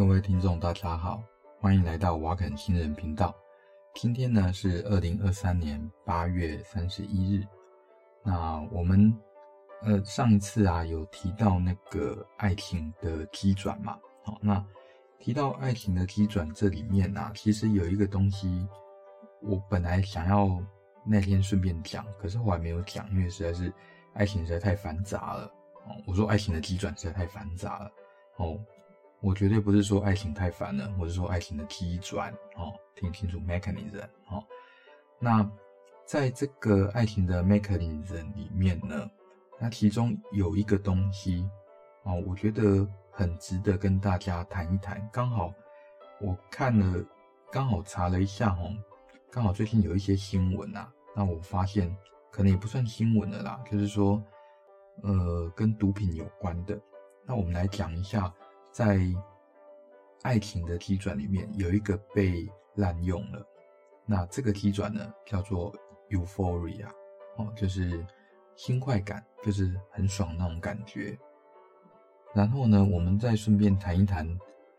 各位听众，大家好，欢迎来到瓦肯新人频道。今天呢是二零二三年八月三十一日。那我们呃上一次啊有提到那个爱情的机转嘛？好，那提到爱情的机转这里面啊，其实有一个东西，我本来想要那天顺便讲，可是我还没有讲，因为实在是爱情实在太繁杂了。哦，我说爱情的机转实在太繁杂了。哦。我绝对不是说爱情太烦了，我是说爱情的机转哦，听清楚 mechanism 哦。那在这个爱情的 mechanism 里面呢，那其中有一个东西哦，我觉得很值得跟大家谈一谈。刚好我看了，刚好查了一下哦，刚好最近有一些新闻啊，那我发现可能也不算新闻了啦，就是说呃跟毒品有关的。那我们来讲一下。在爱情的机转里面，有一个被滥用了。那这个机转呢，叫做 euphoria，哦，就是新快感，就是很爽那种感觉。然后呢，我们再顺便谈一谈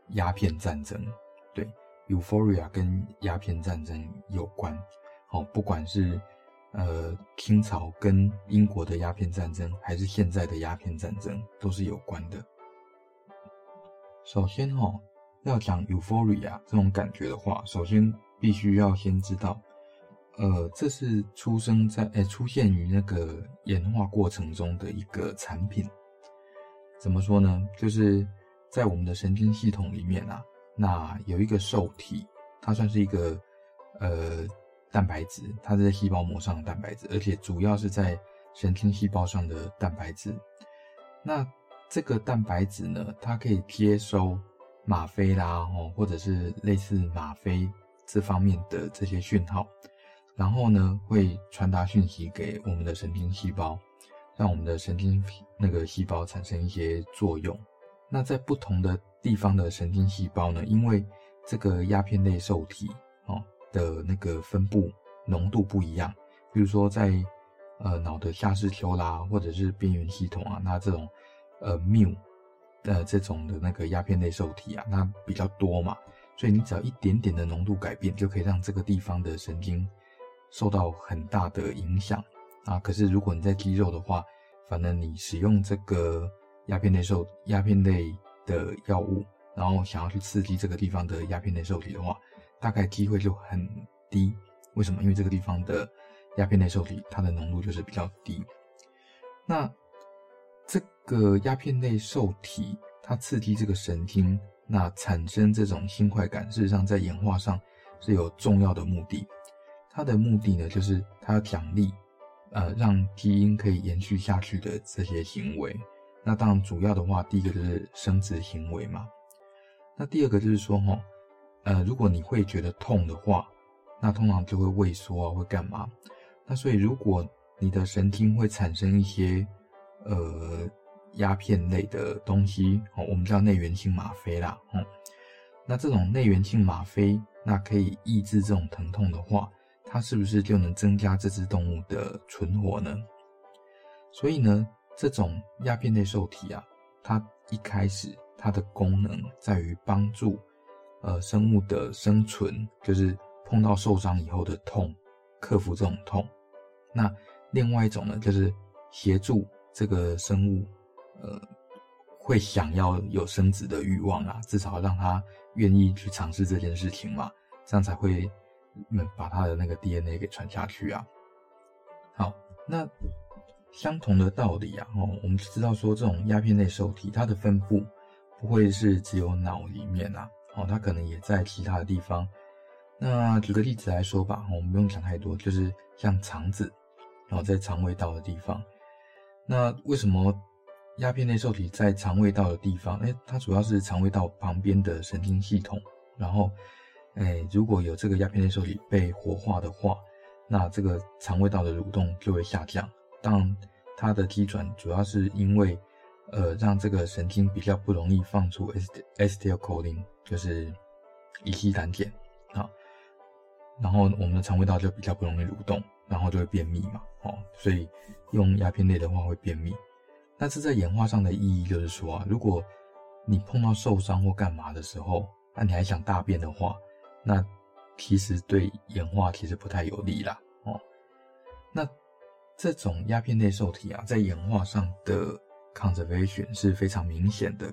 鸦片战争。对，euphoria 跟鸦片战争有关。哦，不管是呃清朝跟英国的鸦片战争，还是现在的鸦片战争，都是有关的。首先哈，要讲 euphoria 这种感觉的话，首先必须要先知道，呃，这是出生在诶、出现于那个演化过程中的一个产品。怎么说呢？就是在我们的神经系统里面啊，那有一个受体，它算是一个呃蛋白质，它是在细胞膜上的蛋白质，而且主要是在神经细胞上的蛋白质。那这个蛋白质呢，它可以接收吗啡啦，哦，或者是类似吗啡这方面的这些讯号，然后呢，会传达讯息给我们的神经细胞，让我们的神经那个细胞产生一些作用。那在不同的地方的神经细胞呢，因为这个鸦片类受体哦的那个分布浓度不一样，比如说在呃脑的下视丘啦，或者是边缘系统啊，那这种。呃，mu 的这种的那个鸦片类受体啊，那比较多嘛，所以你只要一点点的浓度改变，就可以让这个地方的神经受到很大的影响啊。可是如果你在肌肉的话，反正你使用这个鸦片类受鸦片类的药物，然后想要去刺激这个地方的鸦片类受体的话，大概机会就很低。为什么？因为这个地方的鸦片类受体它的浓度就是比较低。那个鸦片类受体，它刺激这个神经，那产生这种新快感，事实上在演化上是有重要的目的。它的目的呢，就是它要奖励，呃，让基因可以延续下去的这些行为。那当然，主要的话，第一个就是生殖行为嘛。那第二个就是说，哈，呃，如果你会觉得痛的话，那通常就会萎缩啊，会干嘛？那所以，如果你的神经会产生一些。呃，鸦片类的东西哦，我们叫内源性吗啡啦，哦，那这种内源性吗啡，那可以抑制这种疼痛的话，它是不是就能增加这只动物的存活呢？所以呢，这种鸦片类受体啊，它一开始它的功能在于帮助呃生物的生存，就是碰到受伤以后的痛，克服这种痛。那另外一种呢，就是协助。这个生物，呃，会想要有生殖的欲望啊，至少让他愿意去尝试这件事情嘛，这样才会，把他的那个 DNA 给传下去啊。好，那相同的道理啊，哦，我们知道说这种鸦片类受体，它的分布不会是只有脑里面啊，哦，它可能也在其他的地方。那举个例子来说吧，我们不用讲太多，就是像肠子，然后在肠胃道的地方。那为什么鸦片类受体在肠胃道的地方？哎，它主要是肠胃道旁边的神经系统。然后，哎，如果有这个鸦片类受体被活化的话，那这个肠胃道的蠕动就会下降。当然，它的机转主要是因为，呃，让这个神经比较不容易放出 acetylcholine，就是乙烯胆碱啊。然后我们的肠胃道就比较不容易蠕动。然后就会便秘嘛，哦，所以用鸦片类的话会便秘。那这在演化上的意义就是说啊，如果你碰到受伤或干嘛的时候，那你还想大便的话，那其实对演化其实不太有利啦。哦，那这种鸦片类受体啊，在演化上的 conservation 是非常明显的。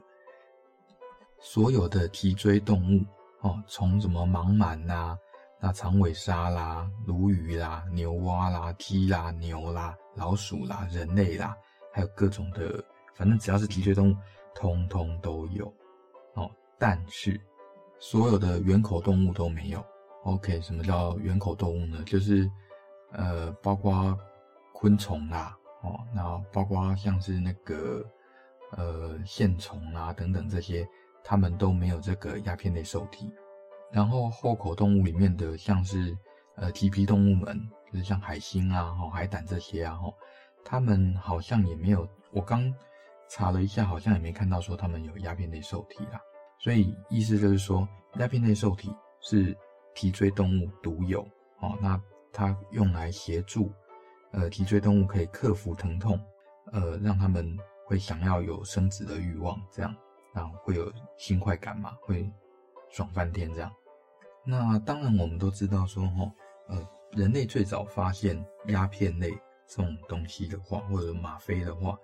所有的脊椎动物哦，从什么盲蛮呐，那长尾鲨啦、鲈鱼啦、牛蛙啦、鸡啦、牛啦、老鼠啦、人类啦，还有各种的，反正只要是脊椎动物，通通都有哦。但是所有的圆口动物都没有。OK，什么叫圆口动物呢？就是呃，包括昆虫啦，哦，然后包括像是那个呃线虫啦等等这些。它们都没有这个鸦片类受体，然后后口动物里面的像是呃棘皮动物们，就是像海星啊、海胆这些啊，他们好像也没有，我刚查了一下，好像也没看到说他们有鸦片类受体啦。所以意思就是说，鸦片类受体是脊椎动物独有哦，那它用来协助呃脊椎动物可以克服疼痛，呃，让他们会想要有生殖的欲望，这样。然后，会有新快感嘛？会爽翻天这样。那当然，我们都知道说，哈，呃，人类最早发现鸦片类这种东西的话，或者吗啡的话，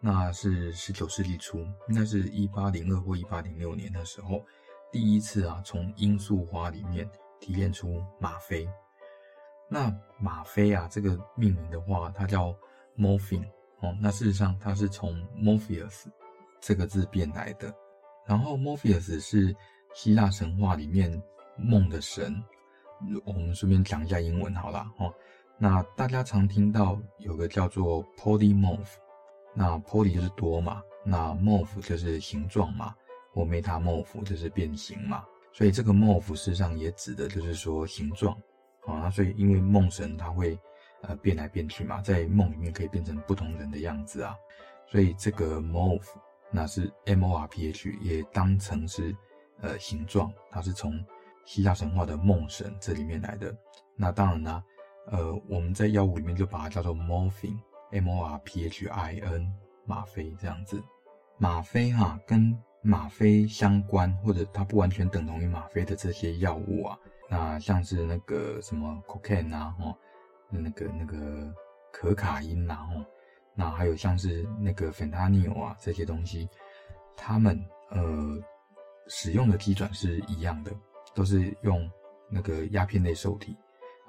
那是十九世纪初，应该是一八零二或一八零六年的时候，第一次啊，从罂粟花里面提炼出吗啡。那吗啡啊，这个命名的话，它叫 morphine 哦。那事实上，它是从 Morpheus。这个字变来的，然后 Morpheus 是希腊神话里面梦的神。我们顺便讲一下英文好了哦。那大家常听到有个叫做 polymorph，那 poly 就是多嘛，那 morph 就是形状嘛，或 metamorph 就是变形嘛。所以这个 morph 事实上也指的就是说形状啊。那所以因为梦神他会呃变来变去嘛，在梦里面可以变成不同人的样子啊，所以这个 morph。那是 M O R P H，也当成是呃形状，它是从希腊神话的梦神这里面来的。那当然呢，呃，我们在药物里面就把它叫做 morphine，M O R P H I N，吗啡这样子。吗啡哈，跟吗啡相关或者它不完全等同于吗啡的这些药物啊，那像是那个什么 cocaine 啊，哦，那个那个可卡因呐，哦。那还有像是那个芬他尼欧啊这些东西，他们呃使用的基转是一样的，都是用那个鸦片类受体。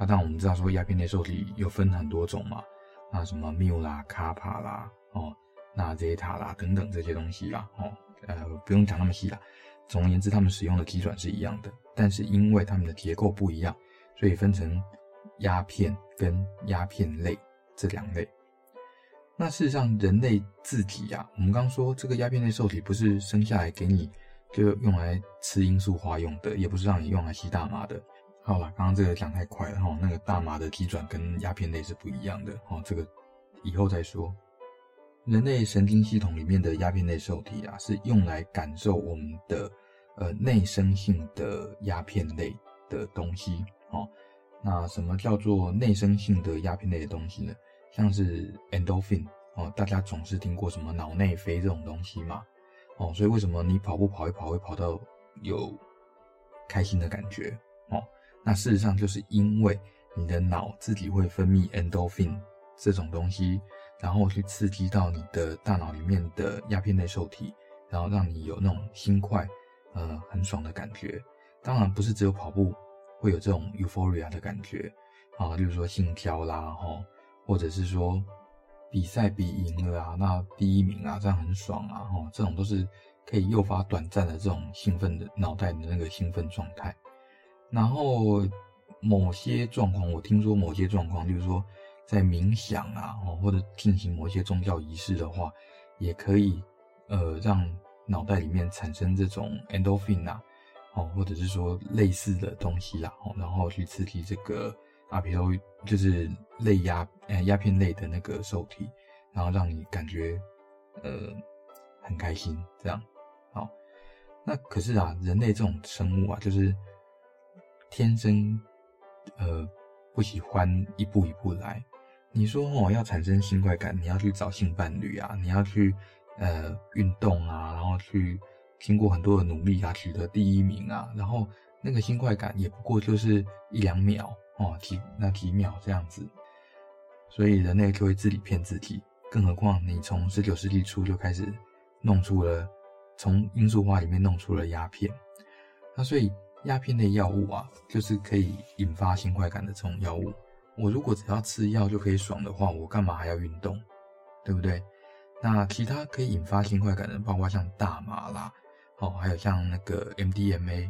那我们知道说鸦片类受体有分很多种嘛，那什么缪啦、卡帕啦、哦、那贝塔啦等等这些东西啦，哦呃不用讲那么细啦。总而言之，他们使用的机转是一样的，但是因为他们的结构不一样，所以分成鸦片跟鸦片类这两类。那事实上，人类自己呀、啊，我们刚说这个鸦片类受体不是生下来给你就用来吃罂粟花用的，也不是让你用来吸大麻的。好了，刚刚这个讲太快了哈，那个大麻的机转跟鸦片类是不一样的哦，这个以后再说。人类神经系统里面的鸦片类受体啊，是用来感受我们的呃内生性的鸦片类的东西哦。那什么叫做内生性的鸦片类的东西呢？像是 endorphin 哦，大家总是听过什么脑内啡这种东西嘛，哦，所以为什么你跑步跑一跑会跑到有开心的感觉哦？那事实上就是因为你的脑自己会分泌 endorphin 这种东西，然后去刺激到你的大脑里面的鸦片类受体，然后让你有那种心快，呃，很爽的感觉。当然不是只有跑步会有这种 euphoria 的感觉啊，例如说心跳啦，哈。或者是说比赛比赢了啊，那第一名啊，这样很爽啊，吼，这种都是可以诱发短暂的这种兴奋的脑袋的那个兴奋状态。然后某些状况，我听说某些状况，就是说在冥想啊，哦或者进行某些宗教仪式的话，也可以呃让脑袋里面产生这种 endorphin 啊，哦，或者是说类似的东西啦，然后去刺激这个。阿皮都就是类鸦，呃，鸦片类的那个受体，然后让你感觉，呃，很开心，这样，好。那可是啊，人类这种生物啊，就是天生，呃，不喜欢一步一步来。你说哦，要产生性快感，你要去找性伴侣啊，你要去，呃，运动啊，然后去经过很多的努力啊，取得第一名啊，然后那个新快感也不过就是一两秒哦，几那几秒这样子，所以人类就会自己骗自己。更何况你从十九世纪初就开始弄出了，从罂粟花里面弄出了鸦片，那所以鸦片类药物啊，就是可以引发性快感的这种药物。我如果只要吃药就可以爽的话，我干嘛还要运动？对不对？那其他可以引发性快感的，包括像大麻啦，哦，还有像那个 MDMA，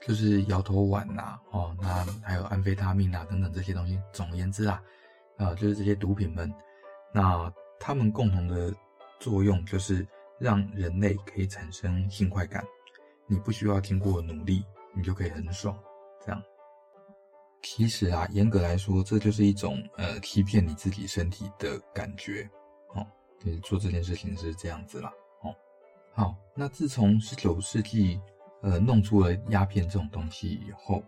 就是摇头丸呐，哦，那还有安非他命啊等等这些东西。总而言之啊，啊、就是这些毒品们，那它们共同的作用就是让人类可以产生性快感，你不需要经过努力，你就可以很爽，这样。其实啊，严格来说，这就是一种呃欺骗你自己身体的感觉，哦，就是做这件事情是这样子啦，哦，好，那自从十九世纪呃弄出了鸦片这种东西以后，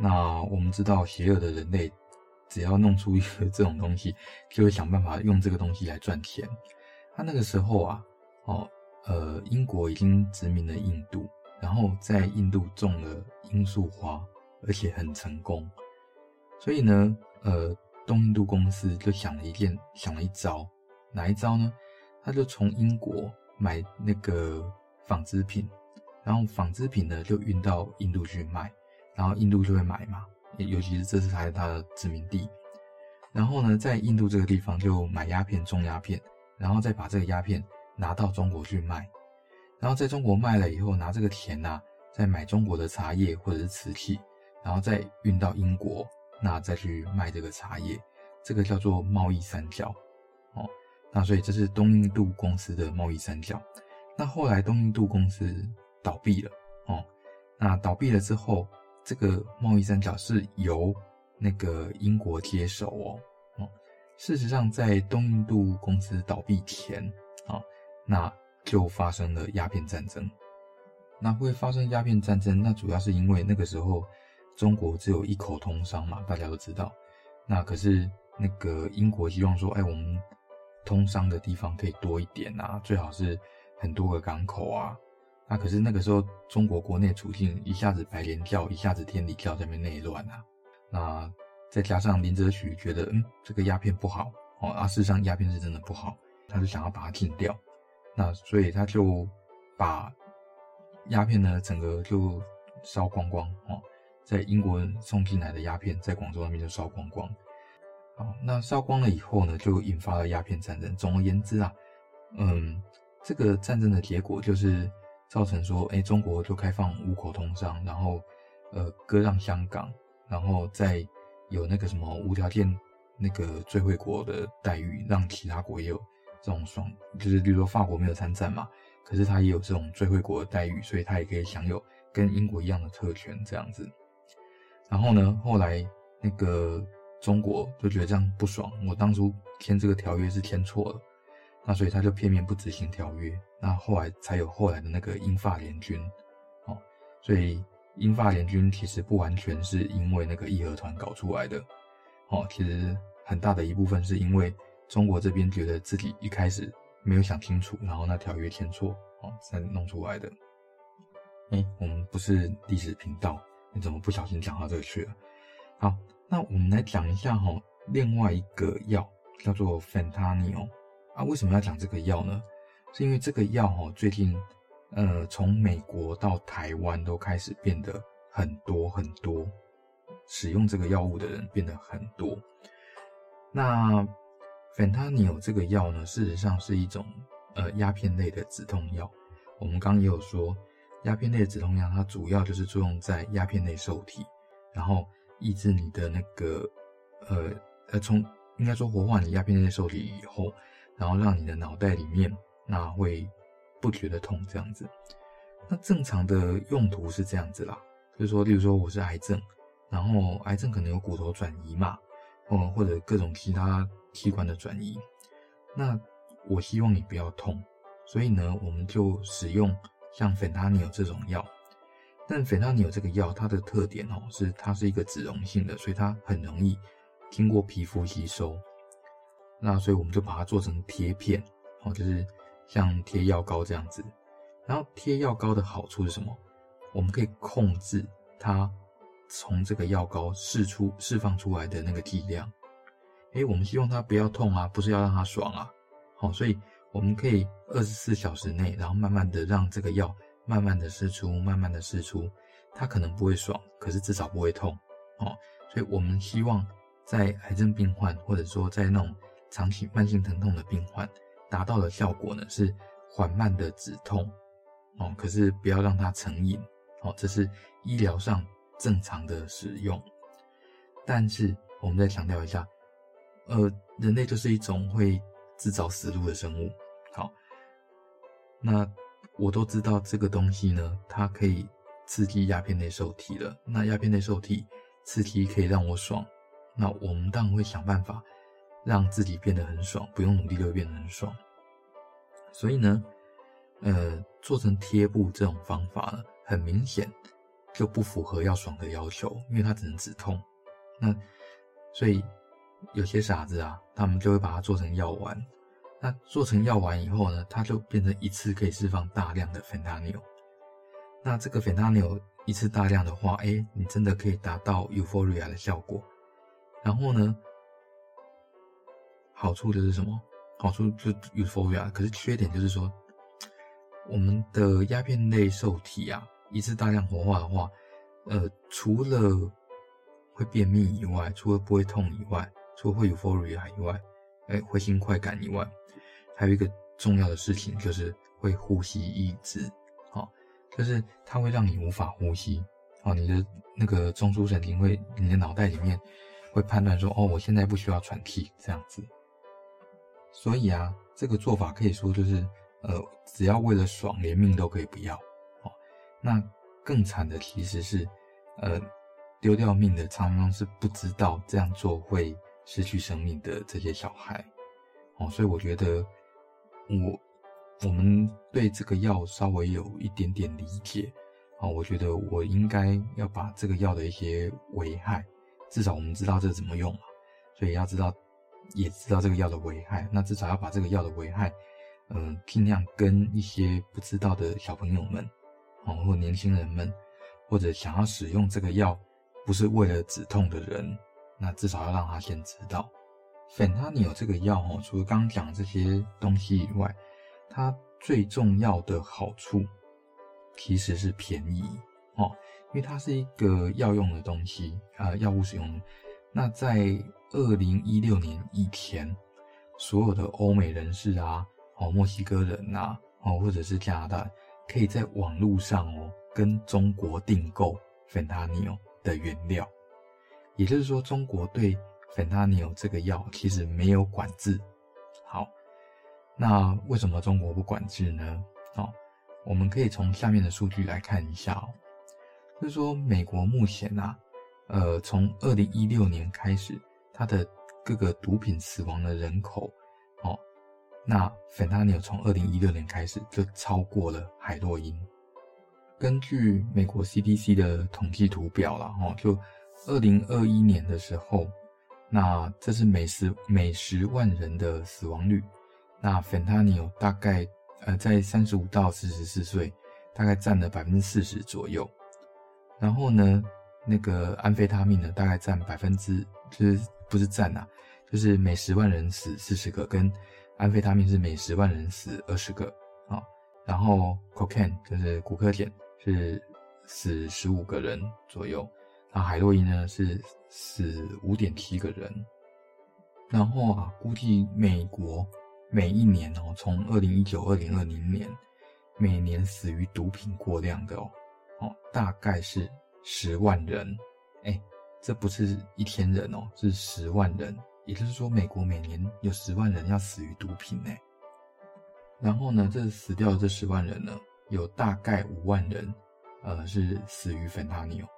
那我们知道邪恶的人类只要弄出一个这种东西，就会想办法用这个东西来赚钱。他那个时候啊，哦，呃，英国已经殖民了印度，然后在印度种了罂粟花，而且很成功。所以呢，呃，东印度公司就想了一件，想了一招，哪一招呢？他就从英国买那个纺织品，然后纺织品呢就运到印度去卖，然后印度就会买嘛，尤其是这是他他的殖民地，然后呢，在印度这个地方就买鸦片，种鸦片，然后再把这个鸦片拿到中国去卖，然后在中国卖了以后，拿这个钱呐、啊，再买中国的茶叶或者是瓷器，然后再运到英国。那再去卖这个茶叶，这个叫做贸易三角，哦，那所以这是东印度公司的贸易三角。那后来东印度公司倒闭了，哦，那倒闭了之后，这个贸易三角是由那个英国接手哦，哦，事实上在东印度公司倒闭前，啊，那就发生了鸦片战争。那会发生鸦片战争，那主要是因为那个时候。中国只有一口通商嘛，大家都知道。那可是那个英国希望说，哎，我们通商的地方可以多一点啊，最好是很多个港口啊。那可是那个时候中国国内处境一下子白莲教，一下子天理教在那边内乱啊。那再加上林则徐觉得，嗯，这个鸦片不好哦，啊，事实上鸦片是真的不好，他就想要把它禁掉。那所以他就把鸦片呢整个就烧光光哦。在英国送进来的鸦片，在广州那边就烧光光。好，那烧光了以后呢，就引发了鸦片战争。总而言之啊，嗯，这个战争的结果就是造成说，哎，中国就开放五口通商，然后呃割让香港，然后再有那个什么无条件那个最惠国的待遇，让其他国也有这种爽，就是比如说法国没有参战嘛，可是他也有这种最惠国的待遇，所以他也可以享有跟英国一样的特权这样子。然后呢，后来那个中国就觉得这样不爽，我当初签这个条约是签错了，那所以他就片面不执行条约，那后来才有后来的那个英法联军，哦，所以英法联军其实不完全是因为那个义和团搞出来的，哦，其实很大的一部分是因为中国这边觉得自己一开始没有想清楚，然后那条约签错，哦，才弄出来的。哎，我们不是历史频道。你怎么不小心讲到这个去了？好，那我们来讲一下哈，另外一个药叫做 Fentanyl 啊。为什么要讲这个药呢？是因为这个药哈，最近呃，从美国到台湾都开始变得很多很多，使用这个药物的人变得很多。那 Fentanyl 这个药呢，事实上是一种呃鸦片类的止痛药。我们刚刚也有说。鸦片类的止痛药，它主要就是作用在鸦片类受体，然后抑制你的那个呃呃，从应该说活化你鸦片类受体以后，然后让你的脑袋里面那会不觉得痛这样子。那正常的用途是这样子啦，就是说，例如说我是癌症，然后癌症可能有骨头转移嘛，嗯或者各种其他器官的转移，那我希望你不要痛，所以呢，我们就使用。像芬他尼尔这种药，但芬他尼尔这个药它的特点哦，是它是一个脂溶性的，所以它很容易经过皮肤吸收。那所以我们就把它做成贴片哦，就是像贴药膏这样子。然后贴药膏的好处是什么？我们可以控制它从这个药膏释出释放出来的那个剂量。诶，我们希望它不要痛啊，不是要让它爽啊。好，所以我们可以二十四小时内，然后慢慢的让这个药慢慢的释出，慢慢的释出。它可能不会爽，可是至少不会痛。哦，所以我们希望在癌症病患，或者说在那种长期慢性疼痛的病患，达到的效果呢是缓慢的止痛。哦，可是不要让它成瘾。哦，这是医疗上正常的使用。但是我们再强调一下。呃，人类就是一种会自找死路的生物。好，那我都知道这个东西呢，它可以刺激鸦片类受体了。那鸦片类受体刺激可以让我爽，那我们当然会想办法让自己变得很爽，不用努力就会变得很爽。所以呢，呃，做成贴布这种方法呢，很明显就不符合要爽的要求，因为它只能止痛。那所以。有些傻子啊，他们就会把它做成药丸。那做成药丸以后呢，它就变成一次可以释放大量的芬他尼欧。那这个芬他尼欧一次大量的话，哎，你真的可以达到 euphoria 的效果。然后呢，好处就是什么？好处就 euphoria，可是缺点就是说，我们的鸦片类受体啊，一次大量活化的话，呃，除了会便秘以外，除了不会痛以外，除了会有 euphoria 以外，哎，会心快感以外，还有一个重要的事情就是会呼吸抑制，好，就是它会让你无法呼吸，哦，你的那个中枢神经会，你的脑袋里面会判断说，哦，我现在不需要喘气，这样子。所以啊，这个做法可以说就是，呃，只要为了爽，连命都可以不要，哦，那更惨的其实是，呃，丢掉命的常常是不知道这样做会。失去生命的这些小孩，哦，所以我觉得我我们对这个药稍微有一点点理解，哦，我觉得我应该要把这个药的一些危害，至少我们知道这怎么用嘛，所以要知道也知道这个药的危害，那至少要把这个药的危害，嗯、尽量跟一些不知道的小朋友们，哦，或年轻人们，或者想要使用这个药不是为了止痛的人。那至少要让他先知道，芬他尼欧这个药哦，除了刚刚讲这些东西以外，它最重要的好处其实是便宜哦，因为它是一个药用的东西啊，呃，药物使用。那在二零一六年以前，所有的欧美人士啊，哦，墨西哥人呐，哦，或者是加拿大，可以在网络上哦，跟中国订购芬他尼的原料。也就是说，中国对芬他尼欧这个药其实没有管制。好，那为什么中国不管制呢？哦，我们可以从下面的数据来看一下哦。就是说，美国目前啊，呃，从二零一六年开始，它的各个毒品死亡的人口，哦，那芬他尼欧从二零一六年开始就超过了海洛因。根据美国 CDC 的统计图表了，哦，就。二零二一年的时候，那这是每十每十万人的死亡率。那芬他尼欧大概呃在三十五到四十四岁，大概占了百分之四十左右。然后呢，那个安非他命呢，大概占百分之就是不是占啊，就是每十万人死四十个，跟安非他命是每十万人死二十个啊。然后 cocaine 就是古柯碱是死十五个人左右。那海洛因呢是死五点七个人，然后啊，估计美国每一年哦，从二零一九、二零二零年，每年死于毒品过量的哦，哦，大概是十万人，哎，这不是一天人哦，是十万人，也就是说，美国每年有十万人要死于毒品呢。然后呢，这死掉的这十万人呢，有大概五万人，呃，是死于芬他尼哦。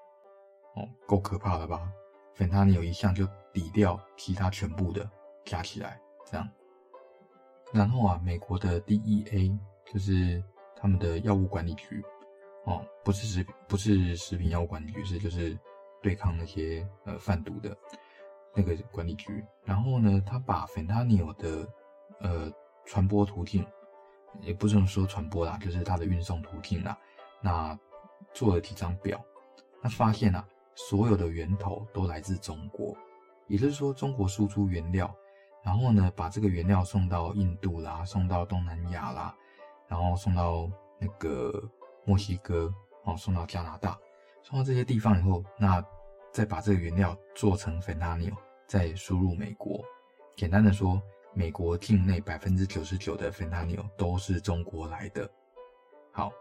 哦，够可怕了吧？芬他尼有一项就抵掉其他全部的加起来，这样。然后啊，美国的 DEA 就是他们的药物管理局，哦，不是食不是食品药物管理局，是就是对抗那些呃贩毒的那个管理局。然后呢，他把芬他尼的呃传播途径也不是说传播啦，就是它的运送途径啦。那做了几张表，那发现啊，所有的源头都来自中国，也就是说，中国输出原料，然后呢，把这个原料送到印度啦，送到东南亚啦，然后送到那个墨西哥，哦，送到加拿大，送到这些地方以后，那再把这个原料做成 Fentanyl，再输入美国。简单的说，美国境内百分之九十九的 Fentanyl 都是中国来的。好，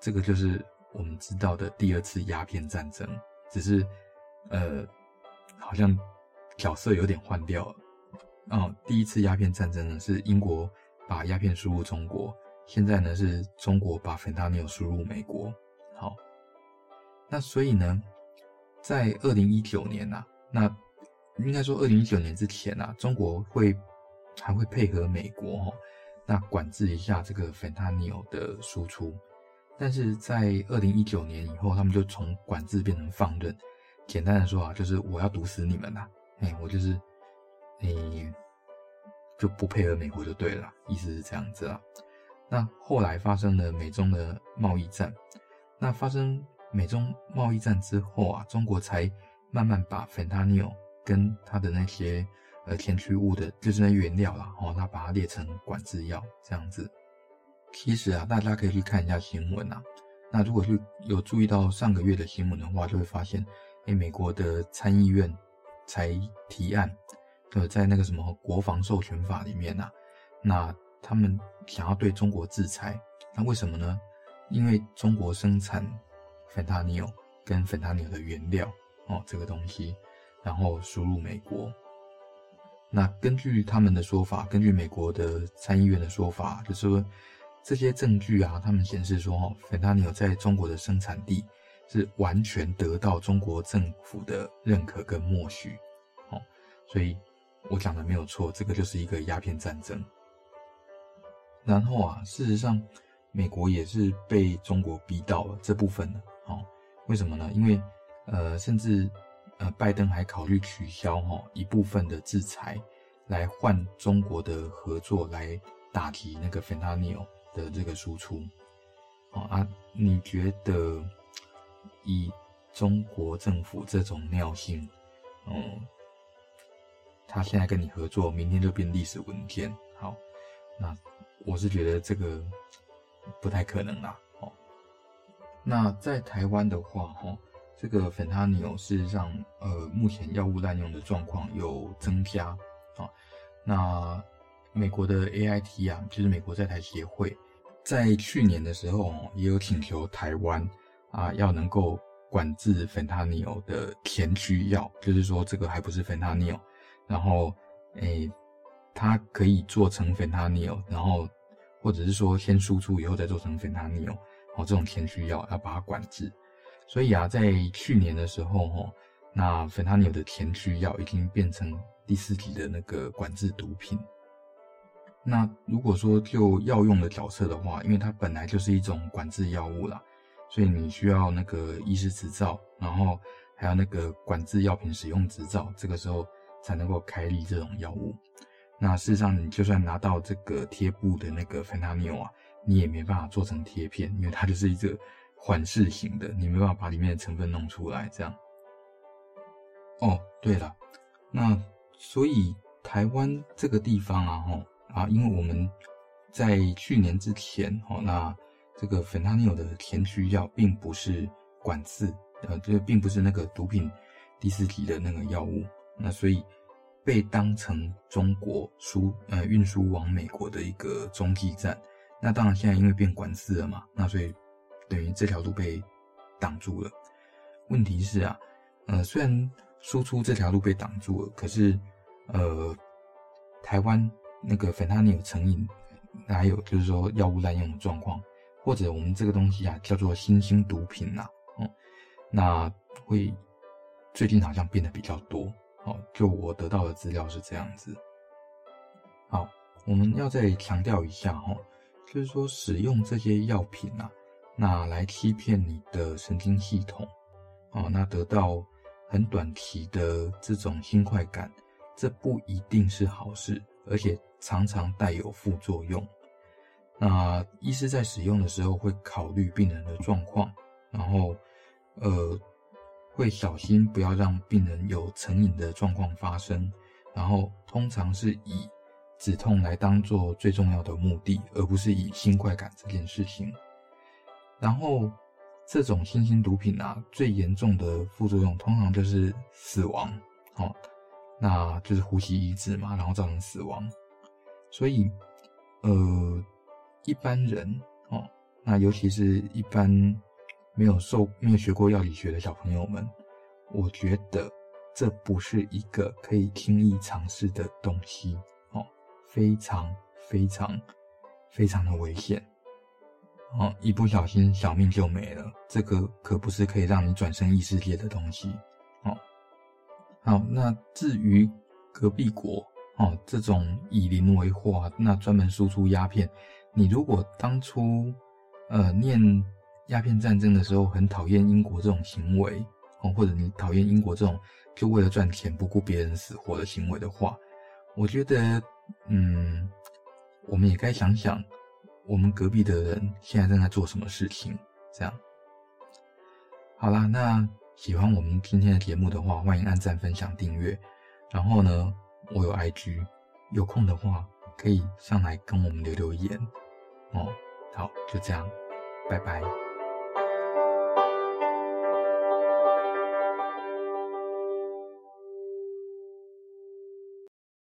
这个就是我们知道的第二次鸦片战争，只是呃，好像角色有点换掉了。哦，第一次鸦片战争呢是英国把鸦片输入中国，现在呢是中国把 Fentanyl 输入美国。好，那所以呢，在二零一九年呐、啊，那。应该说，二零一九年之前啊，中国会还会配合美国哈，那管制一下这个 Fentanyl 的输出。但是在二零一九年以后，他们就从管制变成放任。简单的说啊，就是我要毒死你们呐，哎，我就是，你就不配合美国就对了，意思是这样子啊。那后来发生了美中的贸易战，那发生美中贸易战之后啊，中国才慢慢把 Fentanyl 跟它的那些呃前驱物的，就是那原料啦，哦，他把它列成管制药这样子。其实啊，大家可以去看一下新闻啊。那如果是有注意到上个月的新闻的话，就会发现，哎，美国的参议院才提案，呃，在那个什么国防授权法里面呐，那他们想要对中国制裁。那为什么呢？因为中国生产 Fentanyl 跟 Fentanyl 的原料哦，这个东西。然后输入美国。那根据他们的说法，根据美国的参议院的说法，就是说这些证据啊，他们显示说，哈，Fentanyl 在中国的生产地是完全得到中国政府的认可跟默许，哦，所以我讲的没有错，这个就是一个鸦片战争。然后啊，事实上，美国也是被中国逼到了这部分的，哦，为什么呢？因为呃，甚至。呃，拜登还考虑取消哈一部分的制裁，来换中国的合作，来打击那个 Fentanyl 的这个输出。啊，你觉得以中国政府这种尿性，嗯，他现在跟你合作，明天就变历史文件？好，那我是觉得这个不太可能啦。哦，那在台湾的话，哈。这个 Fentanyl 事实上，呃，目前药物滥用的状况有增加啊。那美国的 AIT 啊，就是美国在台协会，在去年的时候也有请求台湾啊，要能够管制 Fentanyl 的前驱药，就是说这个还不是 Fentanyl，然后诶，它可以做成 Fentanyl，然后或者是说先输出以后再做成 Fentanyl，哦，这种前驱药要把它管制。所以啊，在去年的时候，哦，那 Fentanyl 的前驱药已经变成第四级的那个管制毒品。那如果说就药用的角色的话，因为它本来就是一种管制药物啦，所以你需要那个医师执照，然后还有那个管制药品使用执照，这个时候才能够开立这种药物。那事实上，你就算拿到这个贴布的那个芬那纽啊，你也没办法做成贴片，因为它就是一个。缓释型的，你没办法把里面的成分弄出来，这样。哦，对了，那所以台湾这个地方啊，吼啊，因为我们在去年之前，哦，那这个 Fentanyl 的前驱药并不是管制，呃，这并不是那个毒品第四级的那个药物，那所以被当成中国输呃运输往美国的一个中继站。那当然现在因为变管制了嘛，那所以。等于这条路被挡住了。问题是啊，呃，虽然输出这条路被挡住了，可是，呃，台湾那个 Fentanyl 成瘾，还有就是说药物滥用的状况，或者我们这个东西啊叫做新兴毒品呐、啊，哦、嗯，那会最近好像变得比较多。哦，就我得到的资料是这样子。好，我们要再强调一下哈、哦，就是说使用这些药品啊。那来欺骗你的神经系统，哦，那得到很短期的这种新快感，这不一定是好事，而且常常带有副作用。那医师在使用的时候会考虑病人的状况，然后呃会小心不要让病人有成瘾的状况发生，然后通常是以止痛来当做最重要的目的，而不是以新快感这件事情。然后这种新型毒品啊，最严重的副作用通常就是死亡，哦，那就是呼吸抑制嘛，然后造成死亡。所以，呃。一般人哦，那尤其是一般没有受、没有学过药理学的小朋友们，我觉得这不是一个可以轻易尝试的东西哦，非常非常非常的危险哦，一不小心小命就没了。这个可不是可以让你转生异世界的东西。好，那至于隔壁国哦，这种以邻为壑，那专门输出鸦片。你如果当初，呃，念鸦片战争的时候很讨厌英国这种行为，哦，或者你讨厌英国这种就为了赚钱不顾别人死活的行为的话，我觉得，嗯，我们也该想想，我们隔壁的人现在正在做什么事情。这样，好啦，那喜欢我们今天的节目的话，欢迎按赞、分享、订阅。然后呢，我有 IG，有空的话可以上来跟我们留留言。哦，好，就这样，拜拜。